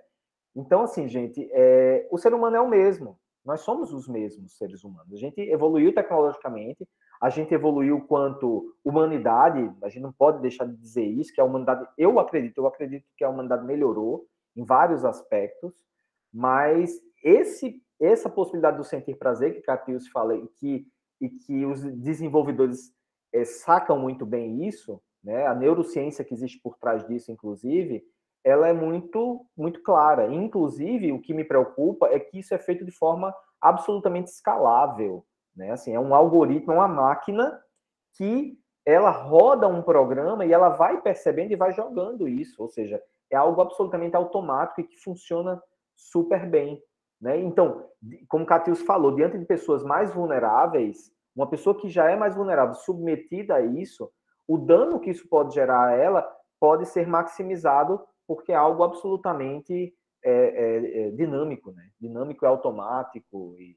Então, assim, gente, é, o ser humano é o mesmo. Nós somos os mesmos seres humanos. A gente evoluiu tecnologicamente, a gente evoluiu quanto humanidade, a gente não pode deixar de dizer isso, que a humanidade, eu acredito, eu acredito que a humanidade melhorou em vários aspectos, mas esse essa possibilidade do sentir prazer que Catius fala e que, e que os desenvolvedores é, sacam muito bem isso, né? A neurociência que existe por trás disso, inclusive, ela é muito muito clara. Inclusive, o que me preocupa é que isso é feito de forma absolutamente escalável, né? Assim, é um algoritmo, é uma máquina que ela roda um programa e ela vai percebendo e vai jogando isso, ou seja, é algo absolutamente automático e que funciona super bem. Né? Então, como Catius falou, diante de pessoas mais vulneráveis, uma pessoa que já é mais vulnerável, submetida a isso, o dano que isso pode gerar a ela pode ser maximizado porque é algo absolutamente é, é, é dinâmico, né? Dinâmico e automático. E...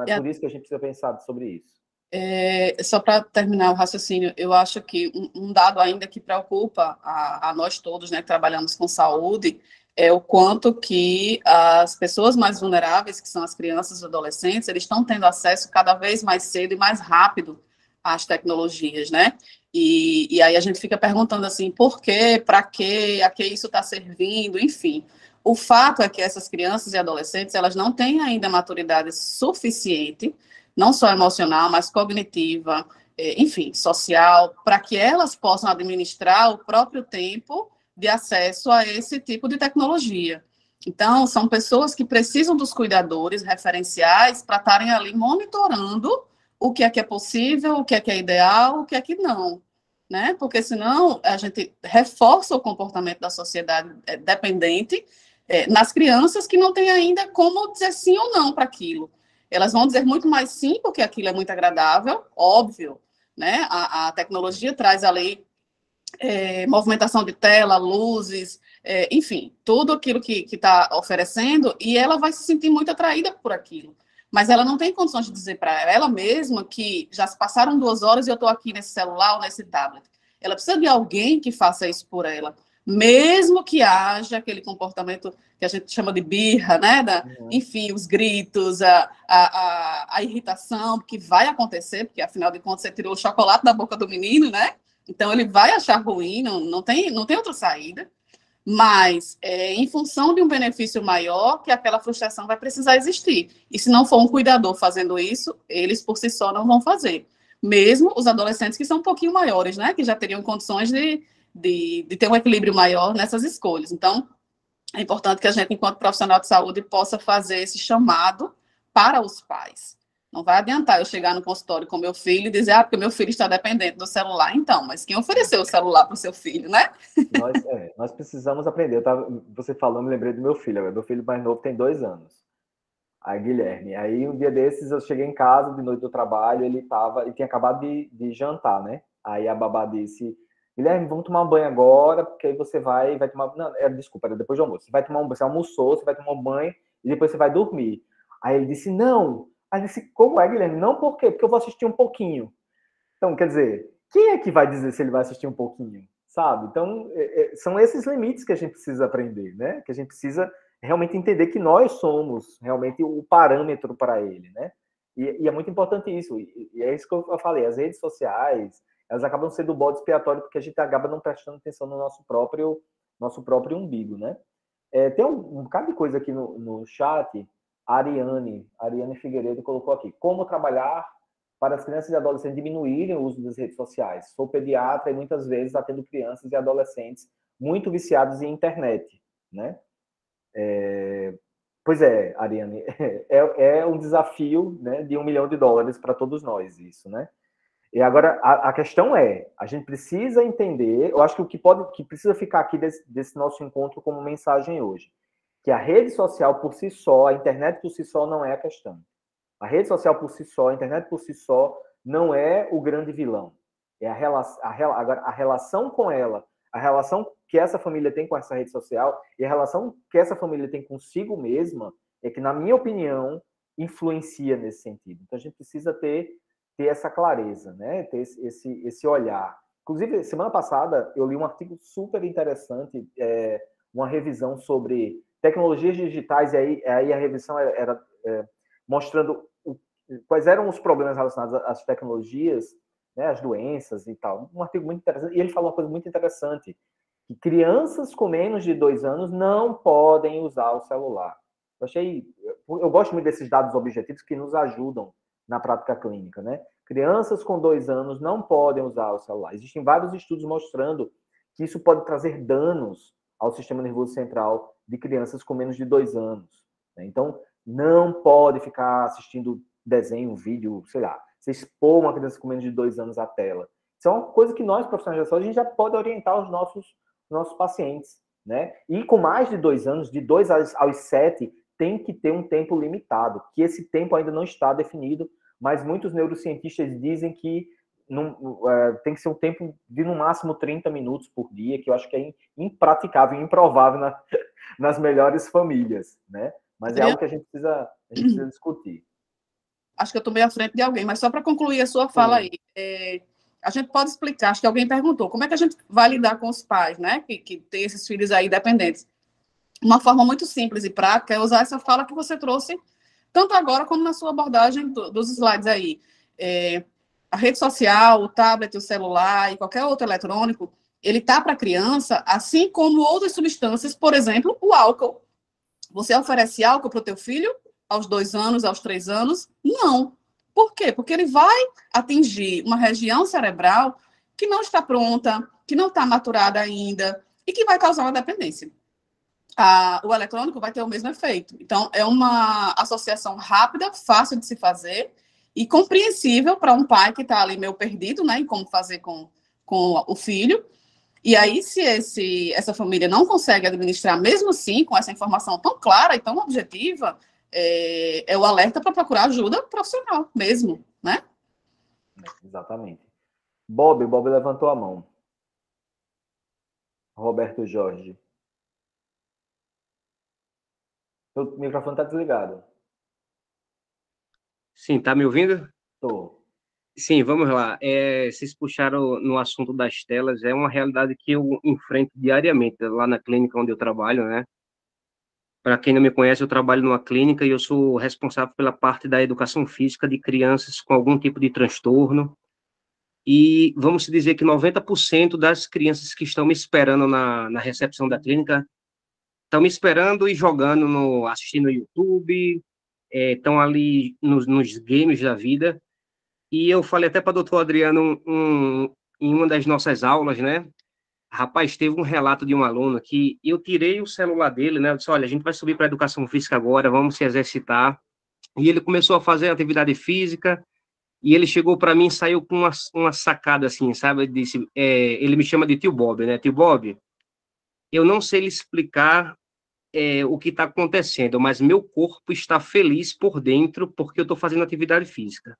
Então é, por isso que a gente precisa pensar sobre isso. É, só para terminar o raciocínio, eu acho que um, um dado ainda que preocupa a, a, nós todos, né, que trabalhamos com saúde, é o quanto que as pessoas mais vulneráveis, que são as crianças e adolescentes, eles estão tendo acesso cada vez mais cedo e mais rápido às tecnologias, né? E, e aí a gente fica perguntando assim, por quê, para quê, a que isso está servindo, enfim. O fato é que essas crianças e adolescentes, elas não têm ainda maturidade suficiente, não só emocional, mas cognitiva, eh, enfim, social, para que elas possam administrar o próprio tempo de acesso a esse tipo de tecnologia. Então, são pessoas que precisam dos cuidadores referenciais para estarem ali monitorando o que é que é possível, o que é que é ideal, o que é que não. Né? Porque senão a gente reforça o comportamento da sociedade é, dependente é, nas crianças que não têm ainda como dizer sim ou não para aquilo. Elas vão dizer muito mais sim, porque aquilo é muito agradável, óbvio, né? A, a tecnologia traz ali é, movimentação de tela, luzes, é, enfim, tudo aquilo que está oferecendo, e ela vai se sentir muito atraída por aquilo. Mas ela não tem condições de dizer para ela mesma que já se passaram duas horas e eu estou aqui nesse celular ou nesse tablet. Ela precisa de alguém que faça isso por ela, mesmo que haja aquele comportamento que a gente chama de birra, né? Da, uhum. Enfim, os gritos, a, a, a, a irritação, que vai acontecer, porque afinal de contas você tirou o chocolate da boca do menino, né? Então ele vai achar ruim, não, não, tem, não tem outra saída, mas é, em função de um benefício maior, que aquela frustração vai precisar existir. E se não for um cuidador fazendo isso, eles por si só não vão fazer. Mesmo os adolescentes que são um pouquinho maiores, né? Que já teriam condições de, de, de ter um equilíbrio maior nessas escolhas. Então, é importante que a gente, enquanto profissional de saúde, possa fazer esse chamado para os pais. Não vai adiantar eu chegar no consultório com meu filho e dizer, ah, porque meu filho está dependente do celular. Então, mas quem ofereceu o celular para o seu filho, né? Nós, é, nós precisamos aprender. Tava, você falando, me lembrei do meu filho. Meu filho mais novo tem dois anos. Aí, Guilherme. Aí, um dia desses, eu cheguei em casa, de noite do trabalho, ele tava, e tinha acabado de, de jantar, né? Aí a babá disse, Guilherme, vamos tomar um banho agora, porque aí você vai, vai tomar. Não, é, desculpa, era depois do almoço. Você vai tomar um você almoçou, você vai tomar um banho e depois você vai dormir. Aí ele disse: Não, Aí disse, como é, Guilherme? Não por quê? Porque eu vou assistir um pouquinho. Então, quer dizer, quem é que vai dizer se ele vai assistir um pouquinho? Sabe? Então, é, é, são esses limites que a gente precisa aprender, né? Que a gente precisa realmente entender que nós somos realmente o parâmetro para ele, né? E, e, é muito importante isso. E, e, é isso que eu falei. As redes sociais, elas acabam sendo o bode expiatório porque a gente acaba não prestando atenção no nosso próprio, nosso próprio umbigo, né? É, tem um, um bocado de coisa aqui no, no chat Ariane, Ariane Figueiredo colocou aqui, como trabalhar para as crianças e adolescentes diminuírem o uso das redes sociais. Sou pediatra e muitas vezes atendo crianças e adolescentes muito viciados em internet, né? É... Pois é, Ariane, é, é, um desafio né, de um milhão de dólares para todos nós, isso, né? E agora, a, a, questão é, a gente precisa entender, eu acho que o que pode, que precisa ficar aqui desse, desse nosso encontro como mensagem hoje, que a rede social por si só, a internet por si só não é a questão. A rede social por si só, a internet por si só, não é o grande vilão. É a, agora, a relação com ela, a relação que essa família tem com essa rede social e a relação que essa família tem consigo mesma é que, na minha opinião, influencia nesse sentido. Então, a gente precisa ter, ter essa clareza, né? ter esse, esse, olhar. Inclusive, semana passada, eu li um artigo super interessante, é, uma revisão sobre tecnologias digitais, e aí, aí a revisão era, era é, mostrando o, quais eram os problemas relacionados às tecnologias, né, as doenças e tal. Um artigo muito interessante. E ele falou uma coisa muito interessante, que crianças com menos de dois anos não podem usar o celular. Eu achei, eu gosto muito desses dados objetivos que nos ajudam na prática clínica, né? Crianças com dois anos não podem usar o celular. Existem vários estudos mostrando que isso pode trazer danos ao sistema nervoso central de crianças com menos de dois anos. Né? Então, não pode ficar assistindo desenho, vídeo, sei lá. Você expor uma criança com menos de dois anos à tela. Isso é uma coisa que nós, profissionais de saúde, a gente já pode orientar os nossos, nossos pacientes. Né? E com mais de dois anos, de dois aos sete, tem que ter um tempo limitado, que esse tempo ainda não está definido, mas muitos neurocientistas dizem que não, é, tem que ser um tempo de no máximo 30 minutos por dia, que eu acho que é impraticável, improvável na, nas melhores famílias, né? Mas é algo que a gente precisa, a gente precisa discutir. Acho que eu estou meio à frente de alguém, mas só para concluir a sua fala Sim. aí, é, a gente pode explicar, acho que alguém perguntou, como é que a gente vai lidar com os pais, né, que, que tem esses filhos aí dependentes? Uma forma muito simples e prática é usar essa fala que você trouxe, tanto agora como na sua abordagem do, dos slides aí. É, a rede social, o tablet, o celular e qualquer outro eletrônico, ele tá para a criança, assim como outras substâncias, por exemplo, o álcool. Você oferece álcool para o teu filho aos dois anos, aos três anos? Não. Por quê? Porque ele vai atingir uma região cerebral que não está pronta, que não está maturada ainda e que vai causar uma dependência a, o eletrônico vai ter o mesmo efeito. Então, é uma associação rápida, fácil de se fazer e compreensível para um pai que está ali meio perdido, né, em como fazer com, com o filho. E aí, se esse, essa família não consegue administrar, mesmo assim, com essa informação tão clara e tão objetiva, é, é o alerta para procurar ajuda profissional mesmo, né? Exatamente. Bob, Bob levantou a mão. Roberto Jorge. O microfone está desligado. Sim, tá me ouvindo? Estou. Sim, vamos lá. É, vocês puxaram no assunto das telas, é uma realidade que eu enfrento diariamente lá na clínica onde eu trabalho, né? Para quem não me conhece, eu trabalho numa clínica e eu sou responsável pela parte da educação física de crianças com algum tipo de transtorno. E vamos dizer que 90% das crianças que estão me esperando na, na recepção da clínica estão me esperando e jogando, no, assistindo no YouTube, estão é, ali nos, nos, games da vida. E eu falei até para o doutor Adriano um, em uma das nossas aulas, né? Rapaz, teve um relato de um aluno que eu tirei o celular dele, né? Eu disse, olha, a gente vai subir para educação física agora, vamos se exercitar. E ele começou a fazer atividade física, e ele chegou para mim e saiu com uma, uma sacada assim, sabe? Ele disse, é, ele me chama de tio Bob, né? Tio Bob, eu não sei lhe explicar é, o que está acontecendo, mas meu corpo está feliz por dentro porque eu estou fazendo atividade física.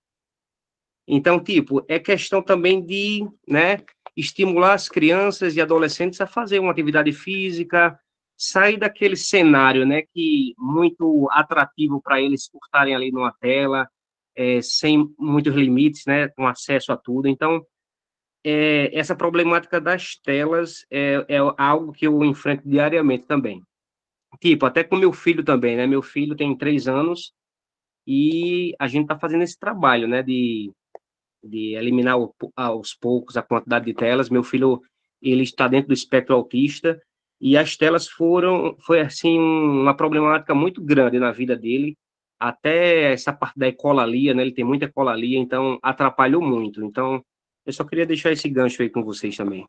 Então, tipo, é questão também de, né, estimular as crianças e adolescentes a fazer uma atividade física, sair daquele cenário, né, que muito atrativo para eles por estarem ali numa tela, é, sem muitos limites, né, com acesso a tudo. Então, é, essa problemática das telas é, é algo que eu enfrento diariamente também tipo, até com meu filho também, né? Meu filho tem três anos e a gente está fazendo esse trabalho, né? De, de eliminar aos poucos a quantidade de telas. Meu filho, ele está dentro do espectro autista e as telas foram, foi assim, uma problemática muito grande na vida dele. Até essa parte da ecolalia, né? Ele tem muita ecolalia, então atrapalhou muito. Então, eu só queria deixar esse gancho aí com vocês também.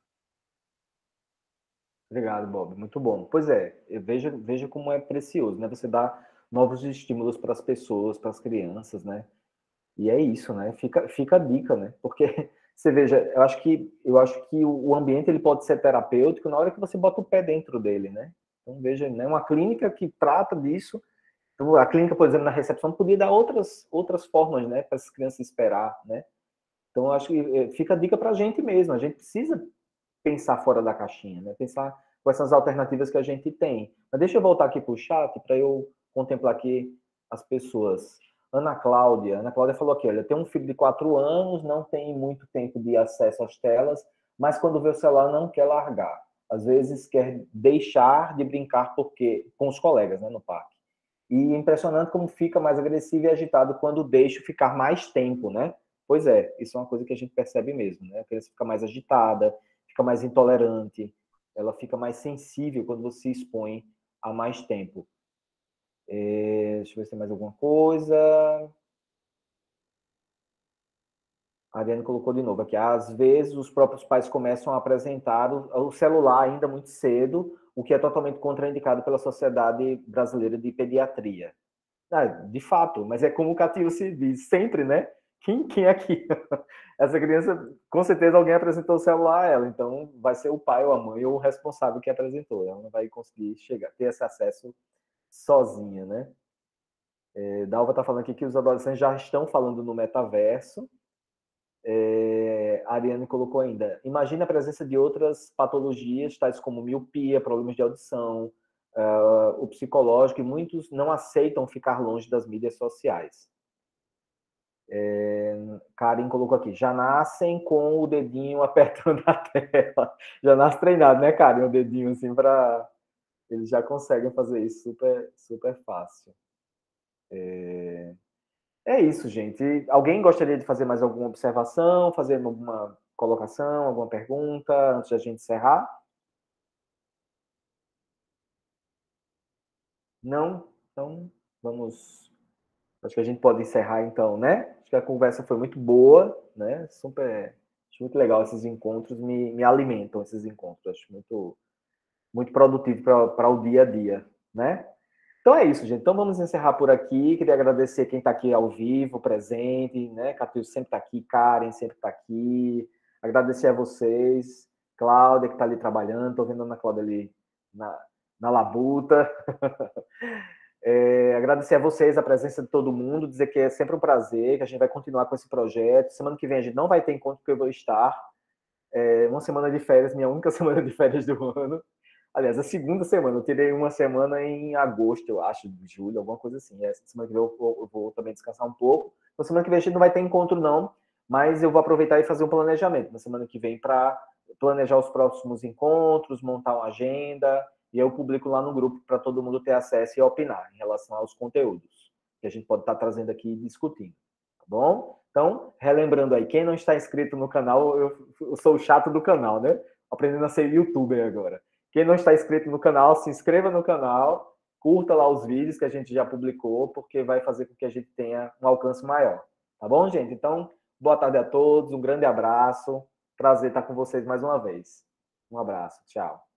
Obrigado, Bob. Muito bom. Pois é, veja, veja como é precioso, né? Você dá novos estímulos para as pessoas, para as crianças, né? E é isso, né? Fica, fica a dica, né? Porque você veja, eu acho que eu acho que o ambiente ele pode ser terapêutico na hora que você bota o pé dentro dele, né? Então veja, né? Uma clínica que trata disso, então, a clínica, por exemplo, na recepção podia dar outras outras formas, né? Para as crianças esperar, né? Então acho que eh, fica a dica para a gente mesmo. A gente precisa pensar fora da caixinha, né? Pensar quais são as alternativas que a gente tem. Mas deixa eu voltar aqui para o chat para eu contemplar aqui as pessoas. Ana Cláudia, Ana Cláudia falou aqui, olha, tem um filho de quatro anos, não tem muito tempo de acesso às telas, mas quando vê o celular não quer largar. Às vezes quer deixar de brincar porque com os colegas, né, no parque. E é impressionante como fica mais agressivo e agitado quando deixa ficar mais tempo, né? Pois é, isso é uma coisa que a gente percebe mesmo, né? A criança fica mais agitada, fica mais intolerante, ela fica mais sensível quando você expõe a mais tempo. É, deixa eu ver se tem mais alguma coisa. A Ariane colocou de novo aqui. Às vezes, os próprios pais começam a apresentar o, celular ainda muito cedo, o que é totalmente contraindicado pela Sociedade Brasileira de Pediatria. Ah, de fato, mas é como o Catil se diz, sempre, né? Quem, quem é aqui? Essa criança, com certeza alguém apresentou o celular a ela, então vai ser o pai ou a mãe ou o responsável que apresentou. Ela não vai conseguir chegar, ter esse acesso sozinha, né? É, Dalva está falando aqui que os adolescentes já estão falando no metaverso. É, a Ariane colocou ainda: imagine a presença de outras patologias, tais como miopia, problemas de audição, uh, o psicológico, e muitos não aceitam ficar longe das mídias sociais. É, Karen colocou aqui: já nascem com o dedinho apertando a tela. Já nasce treinado, né, Karen? O dedinho assim para eles já conseguem fazer isso super, super fácil. É... é isso, gente. Alguém gostaria de fazer mais alguma observação, fazer alguma colocação, alguma pergunta antes de a gente encerrar? Não? Então, vamos. Acho que a gente pode encerrar então, né? Acho que a conversa foi muito boa, né? Super. Acho muito legal esses encontros, me, me alimentam esses encontros. Acho muito muito produtivo para o dia a dia, né? Então é isso, gente. Então vamos encerrar por aqui. Queria agradecer quem está aqui ao vivo, presente, né? Catil sempre está aqui, Karen sempre está aqui. Agradecer a vocês, Cláudia que está ali trabalhando. Estou vendo a Ana Cláudia ali na, na labuta. É, agradecer a vocês a presença de todo mundo, dizer que é sempre um prazer, que a gente vai continuar com esse projeto. Semana que vem a gente não vai ter encontro porque eu vou estar. É, uma semana de férias, minha única semana de férias do ano. Aliás, a segunda semana, eu tirei uma semana em agosto, eu acho, julho, alguma coisa assim. Essa semana que vem eu vou, eu vou também descansar um pouco. Na semana que vem a gente não vai ter encontro, não, mas eu vou aproveitar e fazer um planejamento na semana que vem para planejar os próximos encontros, montar uma agenda, e eu publico lá no grupo para todo mundo ter acesso e opinar em relação aos conteúdos que a gente pode estar tá trazendo aqui e discutindo, tá bom? Então, relembrando aí, quem não está inscrito no canal, eu, eu sou o chato do canal, né? Aprendendo a ser youtuber agora. Quem não está inscrito no canal, se inscreva no canal, curta lá os vídeos que a gente já publicou, porque vai fazer com que a gente tenha um alcance maior. Tá bom, gente? Então, boa tarde a todos, um grande abraço. Prazer estar com vocês mais uma vez. Um abraço, tchau.